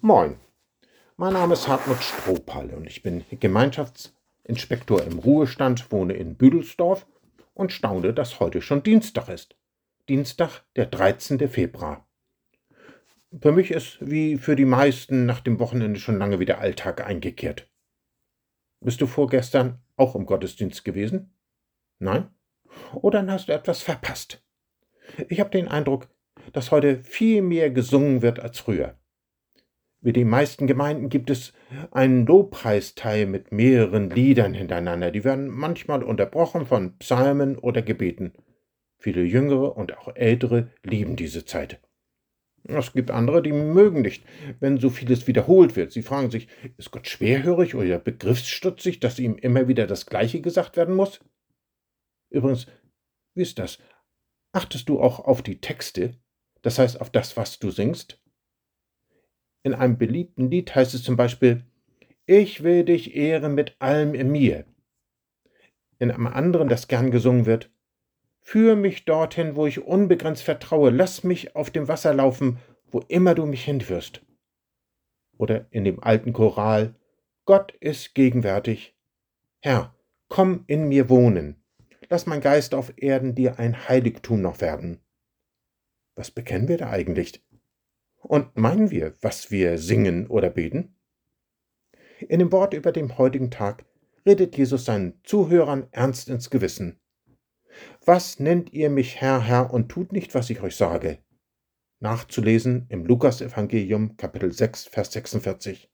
Moin, mein Name ist Hartmut Strohpal und ich bin Gemeinschaftsinspektor im Ruhestand, wohne in Büdelsdorf und staune, dass heute schon Dienstag ist. Dienstag, der 13. Februar. Für mich ist wie für die meisten nach dem Wochenende schon lange wieder Alltag eingekehrt. Bist du vorgestern auch im Gottesdienst gewesen? Nein? Oder dann hast du etwas verpasst. Ich habe den Eindruck, dass heute viel mehr gesungen wird als früher. Wie die meisten Gemeinden gibt es einen Lobpreisteil mit mehreren Liedern hintereinander. Die werden manchmal unterbrochen von Psalmen oder Gebeten. Viele Jüngere und auch Ältere lieben diese Zeit. Es gibt andere, die mögen nicht, wenn so vieles wiederholt wird. Sie fragen sich, ist Gott schwerhörig oder begriffsstutzig, dass ihm immer wieder das Gleiche gesagt werden muss? Übrigens, wie ist das? Achtest du auch auf die Texte, das heißt auf das, was du singst? In einem beliebten Lied heißt es zum Beispiel, ich will dich ehren mit allem in mir. In einem anderen, das gern gesungen wird, Führ mich dorthin, wo ich unbegrenzt vertraue, lass mich auf dem Wasser laufen, wo immer du mich hinführst. Oder in dem alten Choral, Gott ist gegenwärtig. Herr, komm in mir wohnen, lass mein Geist auf Erden dir ein Heiligtum noch werden. Was bekennen wir da eigentlich? Und meinen wir, was wir singen oder beten? In dem Wort über dem heutigen Tag redet Jesus seinen Zuhörern ernst ins Gewissen. Was nennt ihr mich Herr, Herr und tut nicht, was ich euch sage? Nachzulesen im Lukasevangelium Kapitel 6, Vers 46.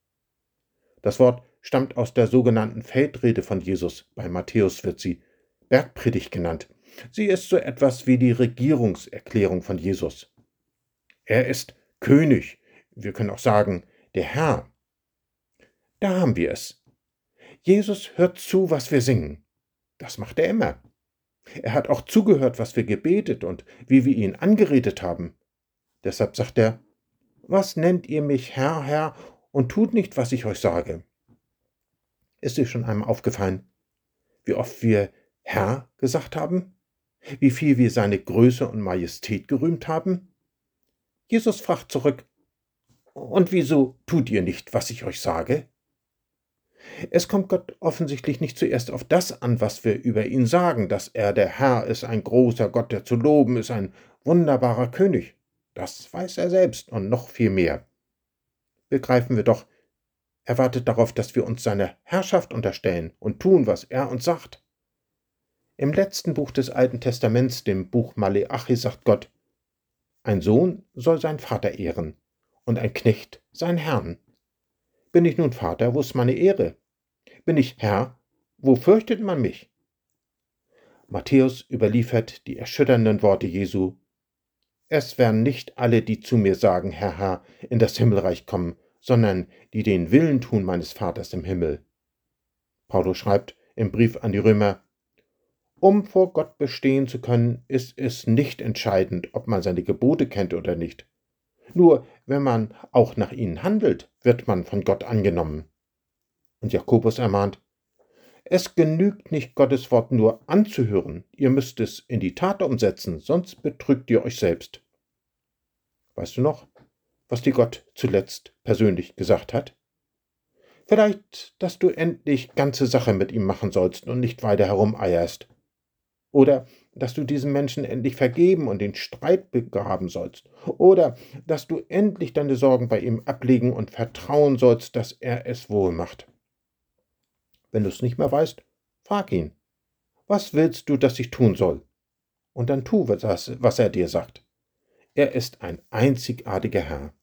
Das Wort stammt aus der sogenannten Feldrede von Jesus. Bei Matthäus wird sie Bergpredigt genannt. Sie ist so etwas wie die Regierungserklärung von Jesus. Er ist König, wir können auch sagen, der Herr. Da haben wir es. Jesus hört zu, was wir singen. Das macht er immer. Er hat auch zugehört, was wir gebetet und wie wir ihn angeredet haben. Deshalb sagt er, was nennt ihr mich Herr, Herr, und tut nicht, was ich euch sage? Ist dir schon einmal aufgefallen, wie oft wir Herr gesagt haben? Wie viel wir seine Größe und Majestät gerühmt haben? Jesus fragt zurück, und wieso tut ihr nicht, was ich euch sage? Es kommt Gott offensichtlich nicht zuerst auf das an, was wir über ihn sagen, dass er der Herr ist, ein großer Gott, der zu loben ist, ein wunderbarer König. Das weiß er selbst und noch viel mehr. Begreifen wir doch, er wartet darauf, dass wir uns seine Herrschaft unterstellen und tun, was er uns sagt. Im letzten Buch des Alten Testaments, dem Buch Maleachi, sagt Gott, ein Sohn soll sein Vater ehren und ein Knecht sein Herrn. Bin ich nun Vater, wo ist meine Ehre? Bin ich Herr, wo fürchtet man mich? Matthäus überliefert die erschütternden Worte Jesu. Es werden nicht alle, die zu mir sagen, Herr, Herr, in das Himmelreich kommen, sondern die den Willen tun meines Vaters im Himmel. Paulus schreibt im Brief an die Römer, um vor Gott bestehen zu können, ist es nicht entscheidend, ob man seine Gebote kennt oder nicht. Nur wenn man auch nach ihnen handelt, wird man von Gott angenommen. Und Jakobus ermahnt, es genügt nicht, Gottes Wort nur anzuhören, ihr müsst es in die Tat umsetzen, sonst betrügt ihr euch selbst. Weißt du noch, was dir Gott zuletzt persönlich gesagt hat? Vielleicht, dass du endlich ganze Sache mit ihm machen sollst und nicht weiter herumeierst. Oder dass du diesem Menschen endlich vergeben und den Streit begraben sollst. Oder dass du endlich deine Sorgen bei ihm ablegen und vertrauen sollst, dass er es wohl macht. Wenn du es nicht mehr weißt, frag ihn. Was willst du, dass ich tun soll? Und dann tu, was er dir sagt. Er ist ein einzigartiger Herr.